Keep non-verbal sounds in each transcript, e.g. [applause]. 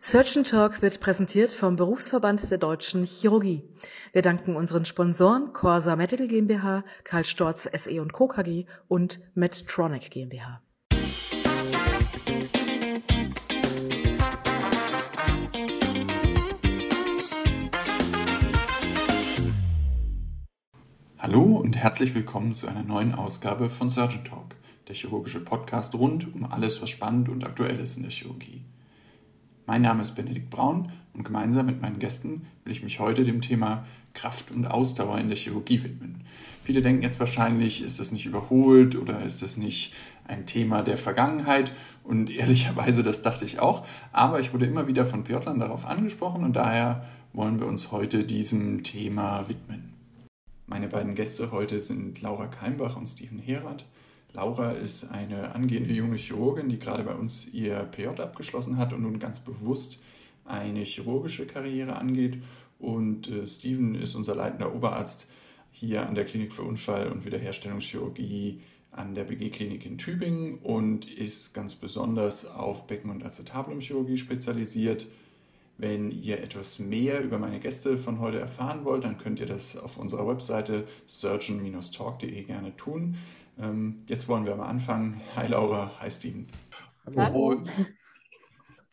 Surgeon Talk wird präsentiert vom Berufsverband der Deutschen Chirurgie. Wir danken unseren Sponsoren Corsa Medical GmbH, Karl Storz SE und Co. KG und Medtronic GmbH. Hallo und herzlich willkommen zu einer neuen Ausgabe von Surgeon Talk, der chirurgische Podcast rund um alles, was spannend und aktuell ist in der Chirurgie. Mein Name ist Benedikt Braun und gemeinsam mit meinen Gästen will ich mich heute dem Thema Kraft und Ausdauer in der Chirurgie widmen. Viele denken jetzt wahrscheinlich, ist das nicht überholt oder ist das nicht ein Thema der Vergangenheit? Und ehrlicherweise, das dachte ich auch. Aber ich wurde immer wieder von Piotlern darauf angesprochen und daher wollen wir uns heute diesem Thema widmen. Meine beiden Gäste heute sind Laura Keimbach und Steven Herath. Laura ist eine angehende junge Chirurgin, die gerade bei uns ihr PJ abgeschlossen hat und nun ganz bewusst eine chirurgische Karriere angeht. Und äh, Steven ist unser leitender Oberarzt hier an der Klinik für Unfall- und Wiederherstellungschirurgie an der BG-Klinik in Tübingen und ist ganz besonders auf Becken- und Acetabulumchirurgie spezialisiert. Wenn ihr etwas mehr über meine Gäste von heute erfahren wollt, dann könnt ihr das auf unserer Webseite surgeon-talk.de gerne tun. Ähm, jetzt wollen wir mal anfangen. Hi Laura, hi Steven. Hallo. Und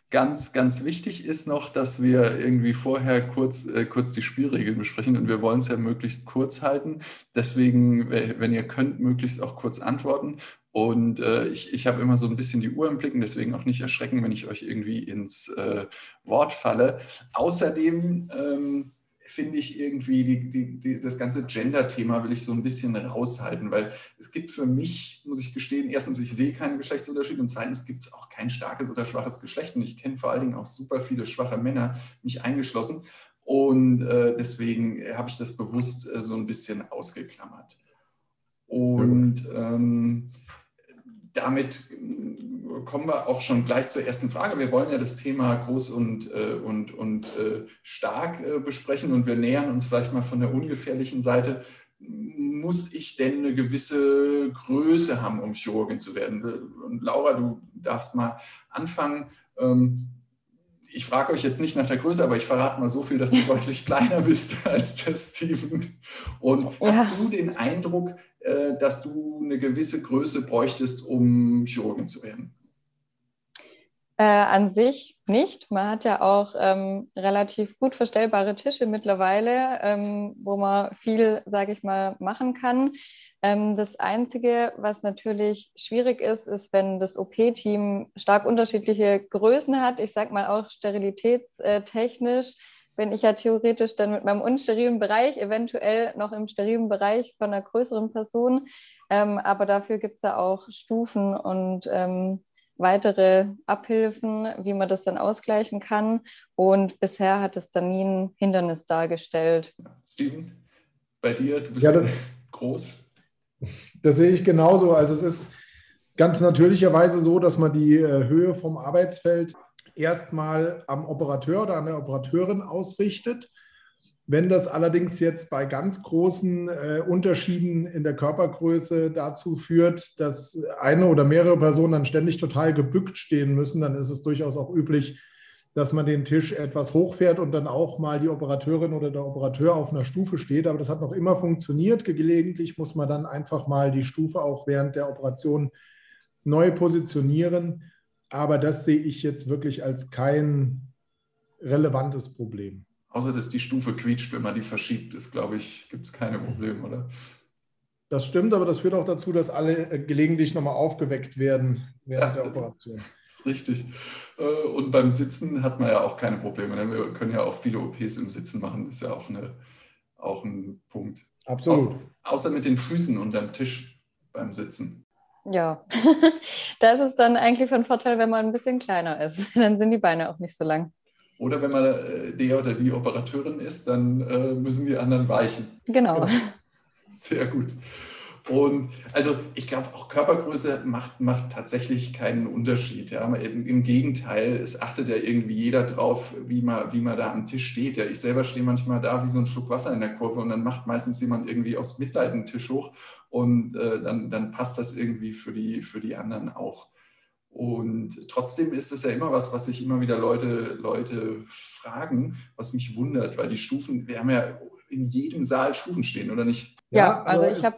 ganz, ganz wichtig ist noch, dass wir irgendwie vorher kurz, äh, kurz die Spielregeln besprechen und wir wollen es ja möglichst kurz halten. Deswegen, wenn ihr könnt, möglichst auch kurz antworten. Und äh, ich, ich habe immer so ein bisschen die Uhr im Blicken, deswegen auch nicht erschrecken, wenn ich euch irgendwie ins äh, Wort falle. Außerdem ähm, finde ich irgendwie die, die, die, das ganze Gender-Thema will ich so ein bisschen raushalten, weil es gibt für mich, muss ich gestehen, erstens, ich sehe keinen Geschlechtsunterschied und zweitens gibt es auch kein starkes oder schwaches Geschlecht und ich kenne vor allen Dingen auch super viele schwache Männer, mich eingeschlossen und äh, deswegen habe ich das bewusst äh, so ein bisschen ausgeklammert. Und ähm, damit kommen wir auch schon gleich zur ersten Frage. Wir wollen ja das Thema groß und, äh, und, und äh, stark äh, besprechen und wir nähern uns vielleicht mal von der ungefährlichen Seite. Muss ich denn eine gewisse Größe haben, um Chirurgin zu werden? Und Laura, du darfst mal anfangen. Ähm, ich frage euch jetzt nicht nach der Größe, aber ich verrate mal so viel, dass du [laughs] deutlich kleiner bist als der Steven. Und ja. hast du den Eindruck, dass du eine gewisse Größe bräuchtest, um Chirurgin zu werden? Äh, an sich nicht. Man hat ja auch ähm, relativ gut verstellbare Tische mittlerweile, ähm, wo man viel, sage ich mal, machen kann. Ähm, das Einzige, was natürlich schwierig ist, ist, wenn das OP-Team stark unterschiedliche Größen hat. Ich sage mal auch sterilitätstechnisch bin ich ja theoretisch dann mit meinem unsterilen Bereich eventuell noch im sterilen Bereich von einer größeren Person. Ähm, aber dafür gibt es ja auch Stufen und ähm, weitere Abhilfen, wie man das dann ausgleichen kann. Und bisher hat es dann nie ein Hindernis dargestellt. Steven, bei dir, du bist ja, das, groß. Das sehe ich genauso. Also es ist ganz natürlicherweise so, dass man die äh, Höhe vom Arbeitsfeld erstmal am Operateur oder an der Operateurin ausrichtet. Wenn das allerdings jetzt bei ganz großen äh, Unterschieden in der Körpergröße dazu führt, dass eine oder mehrere Personen dann ständig total gebückt stehen müssen, dann ist es durchaus auch üblich, dass man den Tisch etwas hochfährt und dann auch mal die Operateurin oder der Operateur auf einer Stufe steht. Aber das hat noch immer funktioniert. Gelegentlich muss man dann einfach mal die Stufe auch während der Operation neu positionieren. Aber das sehe ich jetzt wirklich als kein relevantes Problem. Außer dass die Stufe quietscht, wenn man die verschiebt, ist, glaube ich, gibt es keine Probleme, oder? Das stimmt, aber das führt auch dazu, dass alle äh, gelegentlich nochmal aufgeweckt werden während ja, der Operation. Das [laughs] ist richtig. Äh, und beim Sitzen hat man ja auch keine Probleme. Ne? Wir können ja auch viele OPs im Sitzen machen. Das ist ja auch, eine, auch ein Punkt. Absolut. Außer, außer mit den Füßen unterm Tisch beim Sitzen. Ja, [laughs] das ist dann eigentlich von Vorteil, wenn man ein bisschen kleiner ist. [laughs] Dann sind die Beine auch nicht so lang. Oder wenn man äh, der oder die Operateurin ist, dann äh, müssen die anderen weichen. Genau. Sehr gut. Und also ich glaube, auch Körpergröße macht, macht tatsächlich keinen Unterschied. Ja. Im, Gegenteil, es achtet ja irgendwie jeder drauf, wie man, wie man da am Tisch steht. Ja. Ich selber stehe manchmal da wie so ein Schluck Wasser in der Kurve und dann macht meistens jemand irgendwie aus Mitleid einen Tisch hoch und äh, dann, dann passt das irgendwie für die, für die anderen auch. Und trotzdem ist es ja immer was, was sich immer wieder Leute, Leute fragen, was mich wundert, weil die Stufen, wir haben ja in jedem Saal Stufen stehen, oder nicht? Ja, ja also ich habe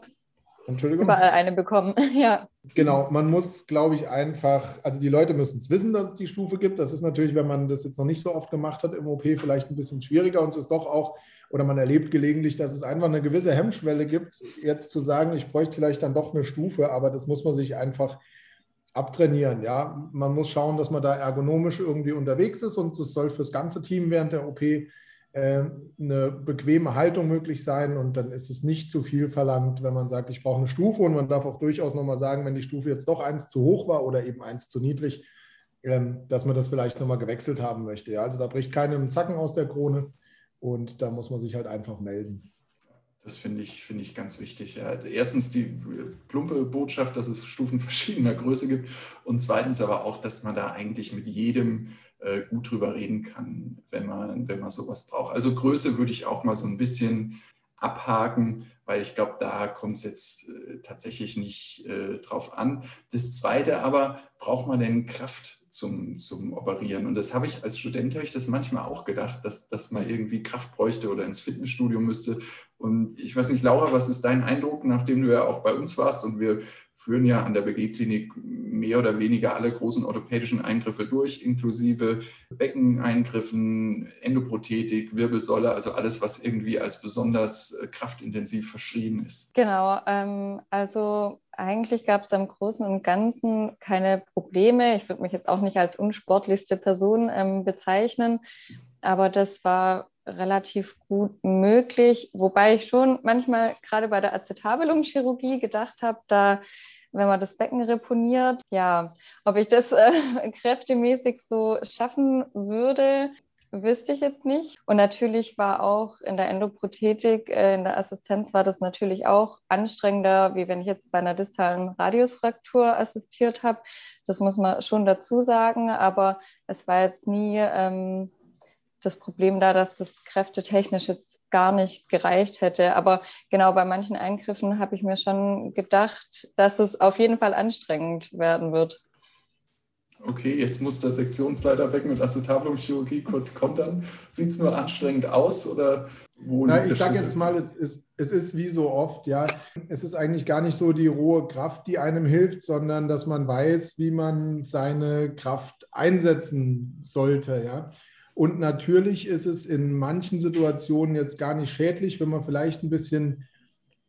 überall eine bekommen. [laughs] ja. Genau, man muss, glaube ich, einfach, also die Leute müssen es wissen, dass es die Stufe gibt. Das ist natürlich, wenn man das jetzt noch nicht so oft gemacht hat im OP, vielleicht ein bisschen schwieriger. Und es ist doch auch, oder man erlebt gelegentlich, dass es einfach eine gewisse Hemmschwelle gibt, jetzt zu sagen, ich bräuchte vielleicht dann doch eine Stufe, aber das muss man sich einfach abtrainieren. Ja, man muss schauen, dass man da ergonomisch irgendwie unterwegs ist und es soll fürs ganze Team während der OP äh, eine bequeme Haltung möglich sein und dann ist es nicht zu viel verlangt, wenn man sagt, ich brauche eine Stufe und man darf auch durchaus nochmal sagen, wenn die Stufe jetzt doch eins zu hoch war oder eben eins zu niedrig, ähm, dass man das vielleicht nochmal gewechselt haben möchte. Also da bricht keinem Zacken aus der Krone und da muss man sich halt einfach melden. Das finde ich, find ich ganz wichtig. Ja. Erstens die plumpe Botschaft, dass es Stufen [laughs] verschiedener Größe gibt und zweitens aber auch, dass man da eigentlich mit jedem äh, gut drüber reden kann, wenn man, wenn man sowas braucht. Also Größe würde ich auch mal so ein bisschen abhaken, weil ich glaube, da kommt es jetzt äh, tatsächlich nicht äh, drauf an. Das Zweite aber, braucht man denn Kraft zum, zum Operieren? Und das habe ich als Student, habe ich das manchmal auch gedacht, dass, dass man irgendwie Kraft bräuchte oder ins Fitnessstudio müsste. Und ich weiß nicht, Laura, was ist dein Eindruck, nachdem du ja auch bei uns warst und wir führen ja an der BG-Klinik mehr oder weniger alle großen orthopädischen Eingriffe durch, inklusive Beckeneingriffen, Endoprothetik, Wirbelsäule, also alles, was irgendwie als besonders äh, kraftintensiv verschrien ist. Genau, ähm, also eigentlich gab es im Großen und Ganzen keine Probleme. Ich würde mich jetzt auch nicht als unsportlichste Person ähm, bezeichnen, aber das war relativ gut möglich, wobei ich schon manchmal gerade bei der Acetabulum-Chirurgie gedacht habe, da wenn man das Becken reponiert, ja, ob ich das äh, [laughs] kräftemäßig so schaffen würde, wüsste ich jetzt nicht. Und natürlich war auch in der Endoprothetik, äh, in der Assistenz war das natürlich auch anstrengender, wie wenn ich jetzt bei einer distalen Radiusfraktur assistiert habe. Das muss man schon dazu sagen, aber es war jetzt nie ähm, das Problem da, dass das kräftetechnisch jetzt gar nicht gereicht hätte. Aber genau bei manchen Eingriffen habe ich mir schon gedacht, dass es auf jeden Fall anstrengend werden wird. Okay, jetzt muss der Sektionsleiter weg mit Acetabulum-Chirurgie kurz kontern. Sieht es nur anstrengend aus oder wo Na, Ich sage jetzt mal, es ist, es ist wie so oft, ja, es ist eigentlich gar nicht so die rohe Kraft, die einem hilft, sondern dass man weiß, wie man seine Kraft einsetzen sollte, ja. Und natürlich ist es in manchen Situationen jetzt gar nicht schädlich, wenn man vielleicht ein bisschen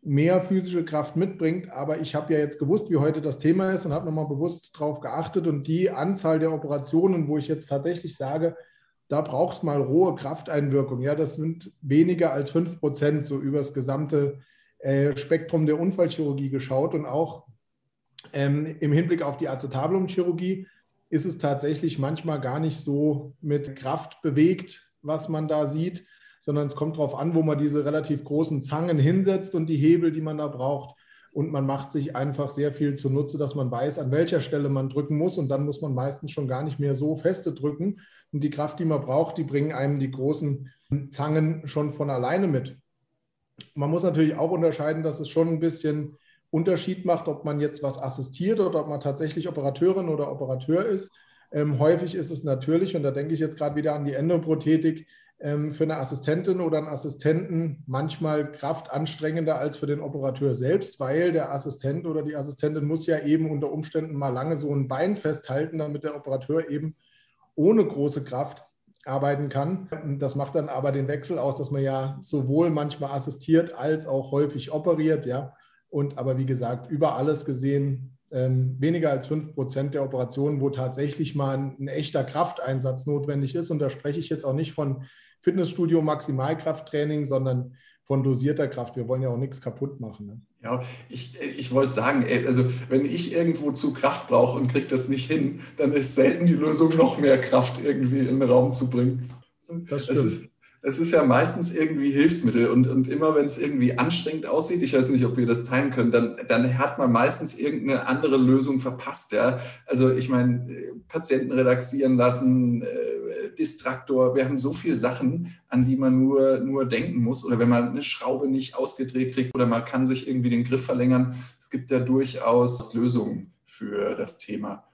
mehr physische Kraft mitbringt. Aber ich habe ja jetzt gewusst, wie heute das Thema ist und habe nochmal bewusst darauf geachtet. Und die Anzahl der Operationen, wo ich jetzt tatsächlich sage, da brauchst mal rohe Krafteinwirkung. Ja, das sind weniger als 5 Prozent so über das gesamte äh, Spektrum der Unfallchirurgie geschaut. Und auch ähm, im Hinblick auf die Acetabulumchirurgie ist es tatsächlich manchmal gar nicht so mit Kraft bewegt, was man da sieht, sondern es kommt darauf an, wo man diese relativ großen Zangen hinsetzt und die Hebel, die man da braucht. Und man macht sich einfach sehr viel zunutze, dass man weiß, an welcher Stelle man drücken muss. Und dann muss man meistens schon gar nicht mehr so feste drücken. Und die Kraft, die man braucht, die bringen einem die großen Zangen schon von alleine mit. Man muss natürlich auch unterscheiden, dass es schon ein bisschen Unterschied macht, ob man jetzt was assistiert oder ob man tatsächlich Operateurin oder Operateur ist. Ähm, häufig ist es natürlich, und da denke ich jetzt gerade wieder an die Endoprothetik, für eine Assistentin oder einen Assistenten manchmal kraftanstrengender als für den Operateur selbst, weil der Assistent oder die Assistentin muss ja eben unter Umständen mal lange so ein Bein festhalten, damit der Operateur eben ohne große Kraft arbeiten kann. Das macht dann aber den Wechsel aus, dass man ja sowohl manchmal assistiert als auch häufig operiert, ja. Und aber wie gesagt, über alles gesehen ähm, weniger als 5 Prozent der Operationen, wo tatsächlich mal ein, ein, echter Krafteinsatz notwendig ist. Und da spreche ich jetzt auch nicht von Fitnessstudio Maximalkrafttraining, sondern von dosierter Kraft. Wir wollen ja auch nichts kaputt machen. Ne? Ja, ich, ich wollte sagen, also wenn ich irgendwo zu Kraft brauche und kriege das nicht hin, dann ist selten die Lösung, noch mehr Kraft irgendwie in den Raum zu bringen. Das stimmt. Es ist, es ist ja meistens irgendwie Hilfsmittel und, und immer wenn es irgendwie anstrengend aussieht, ich weiß nicht, ob wir das teilen können, dann, dann hat man meistens irgendeine andere Lösung verpasst. Ja? Also ich meine, Patienten relaxieren lassen, äh, Distraktor, wir haben so viele Sachen, an die man nur, nur denken muss. Oder wenn man eine Schraube nicht ausgedreht kriegt oder man kann sich irgendwie den Griff verlängern. Es gibt ja durchaus Lösungen für das Thema.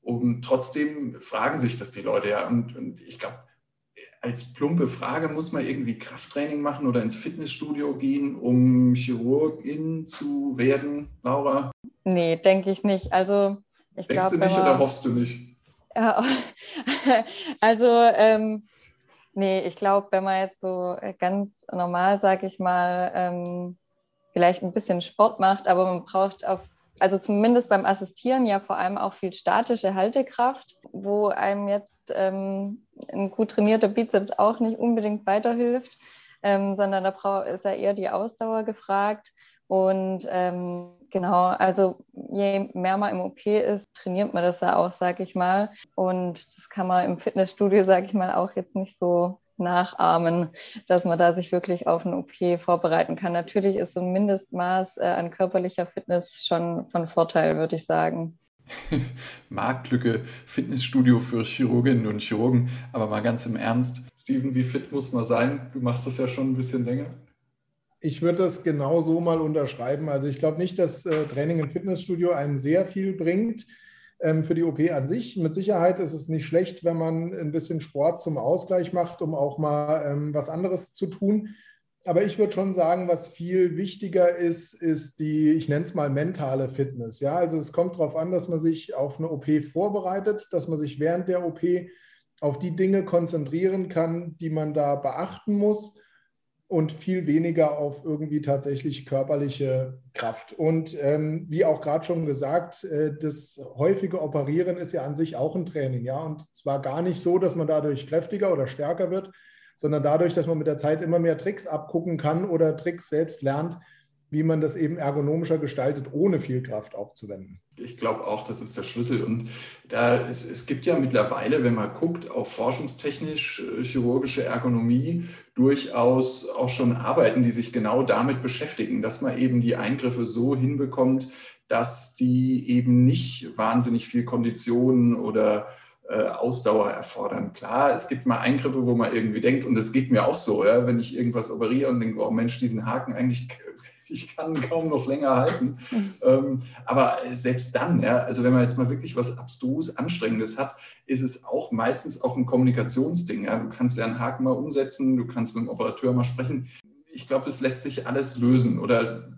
Und trotzdem fragen sich das die Leute ja. Und, und ich glaube, als plumpe Frage, muss man irgendwie Krafttraining machen oder ins Fitnessstudio gehen, um Chirurgin zu werden, Laura? Nee, denke ich nicht. Also ich Denkst glaub, du nicht man, oder hoffst du nicht? Ja, [laughs] also ähm, nee, ich glaube, wenn man jetzt so ganz normal, sag ich mal, ähm, vielleicht ein bisschen Sport macht, aber man braucht auf also zumindest beim Assistieren ja vor allem auch viel statische Haltekraft, wo einem jetzt ähm, ein gut trainierter Bizeps auch nicht unbedingt weiterhilft, ähm, sondern da ist ja eher die Ausdauer gefragt. Und ähm, genau, also je mehr man im OP ist, trainiert man das ja auch, sag ich mal. Und das kann man im Fitnessstudio, sag ich mal, auch jetzt nicht so nachahmen, dass man da sich wirklich auf ein OP vorbereiten kann. Natürlich ist so ein Mindestmaß äh, an körperlicher Fitness schon von Vorteil, würde ich sagen. [laughs] Marktlücke, Fitnessstudio für Chirurginnen und Chirurgen. Aber mal ganz im Ernst, Steven, wie fit muss man sein? Du machst das ja schon ein bisschen länger. Ich würde das genau so mal unterschreiben. Also ich glaube nicht, dass äh, Training im Fitnessstudio einem sehr viel bringt für die OP an sich. Mit Sicherheit ist es nicht schlecht, wenn man ein bisschen Sport zum Ausgleich macht, um auch mal ähm, was anderes zu tun. Aber ich würde schon sagen, was viel wichtiger ist, ist die, ich nenne es mal mentale Fitness. Ja, also es kommt darauf an, dass man sich auf eine OP vorbereitet, dass man sich während der OP auf die Dinge konzentrieren kann, die man da beachten muss und viel weniger auf irgendwie tatsächlich körperliche Kraft. Und ähm, wie auch gerade schon gesagt, äh, das häufige Operieren ist ja an sich auch ein Training, ja. Und zwar gar nicht so, dass man dadurch kräftiger oder stärker wird, sondern dadurch, dass man mit der Zeit immer mehr Tricks abgucken kann oder Tricks selbst lernt, wie man das eben ergonomischer gestaltet, ohne viel Kraft aufzuwenden. Ich glaube auch, das ist der Schlüssel. Und da, es, es, gibt ja mittlerweile, wenn man guckt, auf forschungstechnisch äh, chirurgische Ergonomie durchaus auch schon Arbeiten, die sich genau damit beschäftigen, dass man eben die Eingriffe so hinbekommt, dass die eben nicht wahnsinnig viel Konditionen oder äh, Ausdauer erfordern. Klar, es gibt mal Eingriffe, wo man irgendwie denkt, und es geht mir auch so, ja, wenn ich irgendwas operiere und denke, oh Mensch, diesen Haken eigentlich ich kann kaum noch länger halten. Mhm. Ähm, aber selbst dann, ja, also wenn man jetzt mal wirklich was abstrus Anstrengendes hat, ist es auch meistens auch ein Kommunikationsding. Ja. Du kannst ja einen Haken mal umsetzen, du kannst mit dem Operateur mal sprechen. Ich glaube, es lässt sich alles lösen. Oder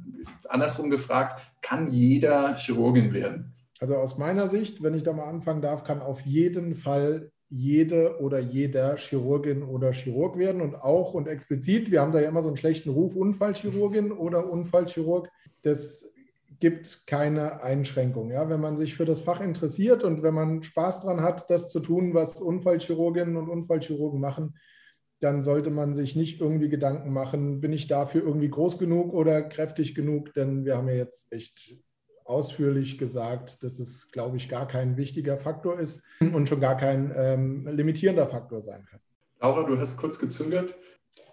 andersrum gefragt, kann jeder Chirurgin werden? Also aus meiner Sicht, wenn ich da mal anfangen darf, kann auf jeden Fall jede oder jeder Chirurgin oder Chirurg werden und auch und explizit, wir haben da ja immer so einen schlechten Ruf, Unfallchirurgin [laughs] oder Unfallchirurg. Das gibt keine Einschränkung. Ja? Wenn man sich für das Fach interessiert und wenn man Spaß daran hat, das zu tun, was Unfallchirurginnen und Unfallchirurgen machen, dann sollte man sich nicht irgendwie Gedanken machen, bin ich dafür irgendwie groß genug oder kräftig genug, denn wir haben ja jetzt echt ausführlich gesagt, dass es, glaube ich, gar kein wichtiger Faktor ist und schon gar kein ähm, limitierender Faktor sein kann. Laura, du hast kurz gezögert.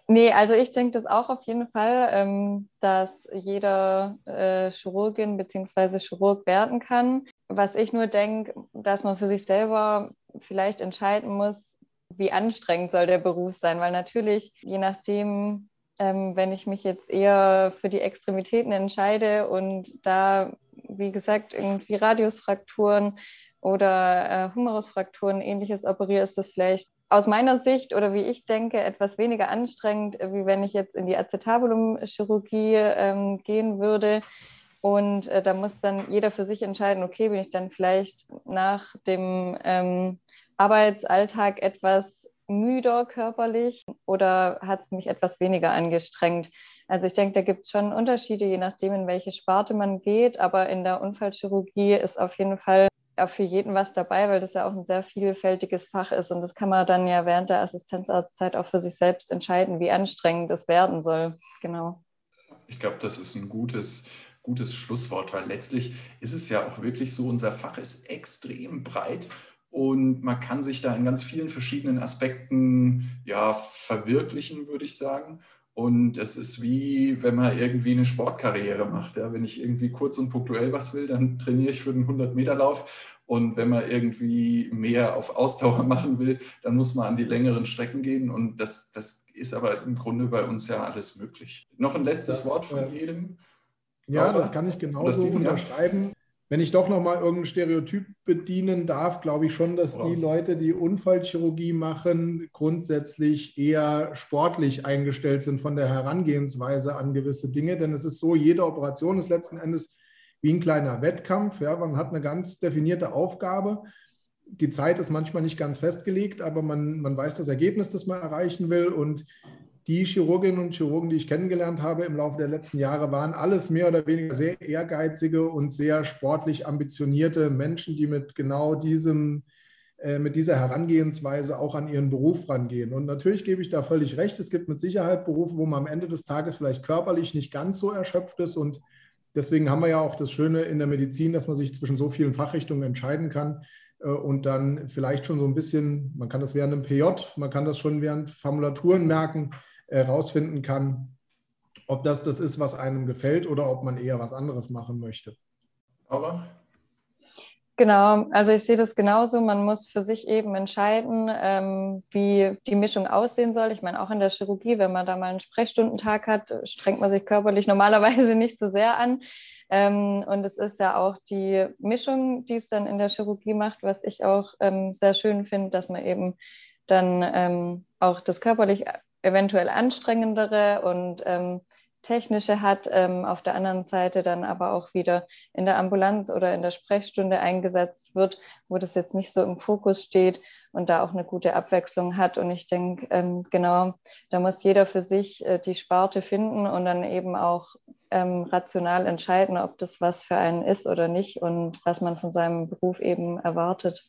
Nee, also ich denke das auch auf jeden Fall, ähm, dass jeder äh, Chirurgin bzw. Chirurg werden kann. Was ich nur denke, dass man für sich selber vielleicht entscheiden muss, wie anstrengend soll der Beruf sein, weil natürlich, je nachdem, ähm, wenn ich mich jetzt eher für die Extremitäten entscheide und da wie gesagt, irgendwie Radiusfrakturen oder äh, Humerusfrakturen, ähnliches operiere, ist das vielleicht aus meiner Sicht oder wie ich denke etwas weniger anstrengend, wie wenn ich jetzt in die Acetabulum-Chirurgie ähm, gehen würde. Und äh, da muss dann jeder für sich entscheiden, okay, bin ich dann vielleicht nach dem ähm, Arbeitsalltag etwas müder körperlich oder hat es mich etwas weniger angestrengt? Also ich denke, da gibt es schon Unterschiede, je nachdem, in welche Sparte man geht. Aber in der Unfallchirurgie ist auf jeden Fall auch für jeden was dabei, weil das ja auch ein sehr vielfältiges Fach ist. Und das kann man dann ja während der Assistenzarztzeit auch für sich selbst entscheiden, wie anstrengend es werden soll. Genau. Ich glaube, das ist ein gutes, gutes Schlusswort, weil letztlich ist es ja auch wirklich so, unser Fach ist extrem breit und man kann sich da in ganz vielen verschiedenen Aspekten ja, verwirklichen, würde ich sagen. Und es ist wie, wenn man irgendwie eine Sportkarriere macht. Ja. Wenn ich irgendwie kurz und punktuell was will, dann trainiere ich für den 100-Meter-Lauf. Und wenn man irgendwie mehr auf Ausdauer [laughs] machen will, dann muss man an die längeren Strecken gehen. Und das, das ist aber im Grunde bei uns ja alles möglich. Noch ein letztes das, Wort von äh, jedem. Ja, Laura? das kann ich genauso unterschreiben. Wenn ich doch nochmal irgendein Stereotyp bedienen darf, glaube ich schon, dass die Leute, die Unfallchirurgie machen, grundsätzlich eher sportlich eingestellt sind von der Herangehensweise an gewisse Dinge. Denn es ist so, jede Operation ist letzten Endes wie ein kleiner Wettkampf. Ja, man hat eine ganz definierte Aufgabe. Die Zeit ist manchmal nicht ganz festgelegt, aber man, man weiß das Ergebnis, das man erreichen will. Und die Chirurginnen und Chirurgen, die ich kennengelernt habe im Laufe der letzten Jahre, waren alles mehr oder weniger sehr ehrgeizige und sehr sportlich ambitionierte Menschen, die mit genau diesem, äh, mit dieser Herangehensweise auch an ihren Beruf rangehen. Und natürlich gebe ich da völlig recht. Es gibt mit Sicherheit Berufe, wo man am Ende des Tages vielleicht körperlich nicht ganz so erschöpft ist. Und deswegen haben wir ja auch das Schöne in der Medizin, dass man sich zwischen so vielen Fachrichtungen entscheiden kann und dann vielleicht schon so ein bisschen, man kann das während einem PJ, man kann das schon während Formulaturen merken, herausfinden kann, ob das das ist, was einem gefällt oder ob man eher was anderes machen möchte. Aber Genau, also ich sehe das genauso. Man muss für sich eben entscheiden, ähm, wie die Mischung aussehen soll. Ich meine, auch in der Chirurgie, wenn man da mal einen Sprechstundentag hat, strengt man sich körperlich normalerweise [laughs] nicht so sehr an. Ähm, und es ist ja auch die Mischung, die es dann in der Chirurgie macht, was ich auch ähm, sehr schön finde, dass man eben dann ähm, auch das körperlich eventuell anstrengendere und ähm, technische hat, ähm, auf der anderen Seite dann aber auch wieder in der Ambulanz oder in der Sprechstunde eingesetzt wird, wo das jetzt nicht so im Fokus steht und da auch eine gute Abwechslung hat. Und ich denke, ähm, genau, da muss jeder für sich äh, die Sparte finden und dann eben auch ähm, rational entscheiden, ob das was für einen ist oder nicht und was man von seinem Beruf eben erwartet.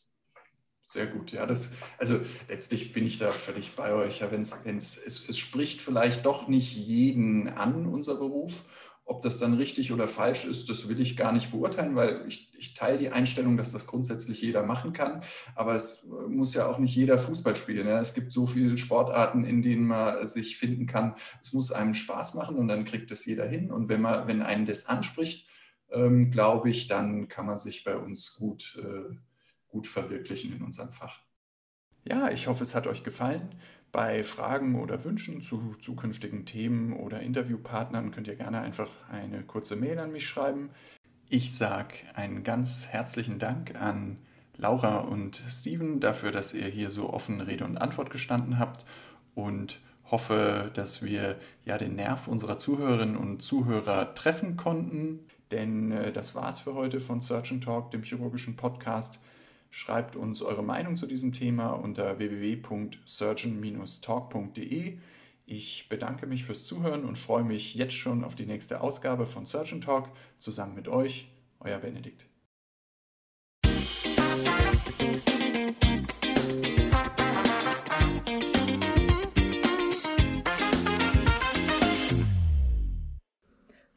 Sehr gut, ja. Das, also letztlich bin ich da völlig bei euch. Ja, wenn's, wenn's, es, es spricht vielleicht doch nicht jeden an, unser Beruf. Ob das dann richtig oder falsch ist, das will ich gar nicht beurteilen, weil ich, ich teile die Einstellung, dass das grundsätzlich jeder machen kann. Aber es muss ja auch nicht jeder Fußball spielen. Ja. Es gibt so viele Sportarten, in denen man sich finden kann. Es muss einem Spaß machen und dann kriegt es jeder hin. Und wenn man, wenn einen das anspricht, ähm, glaube ich, dann kann man sich bei uns gut äh, gut verwirklichen in unserem Fach. Ja, ich hoffe, es hat euch gefallen. Bei Fragen oder Wünschen zu zukünftigen Themen oder Interviewpartnern könnt ihr gerne einfach eine kurze Mail an mich schreiben. Ich sage einen ganz herzlichen Dank an Laura und Steven dafür, dass ihr hier so offen Rede und Antwort gestanden habt und hoffe, dass wir ja den Nerv unserer Zuhörerinnen und Zuhörer treffen konnten. Denn äh, das war's für heute von Surgeon Talk, dem chirurgischen Podcast. Schreibt uns eure Meinung zu diesem Thema unter www.surgeon-talk.de. Ich bedanke mich fürs Zuhören und freue mich jetzt schon auf die nächste Ausgabe von Surgeon Talk zusammen mit euch, euer Benedikt.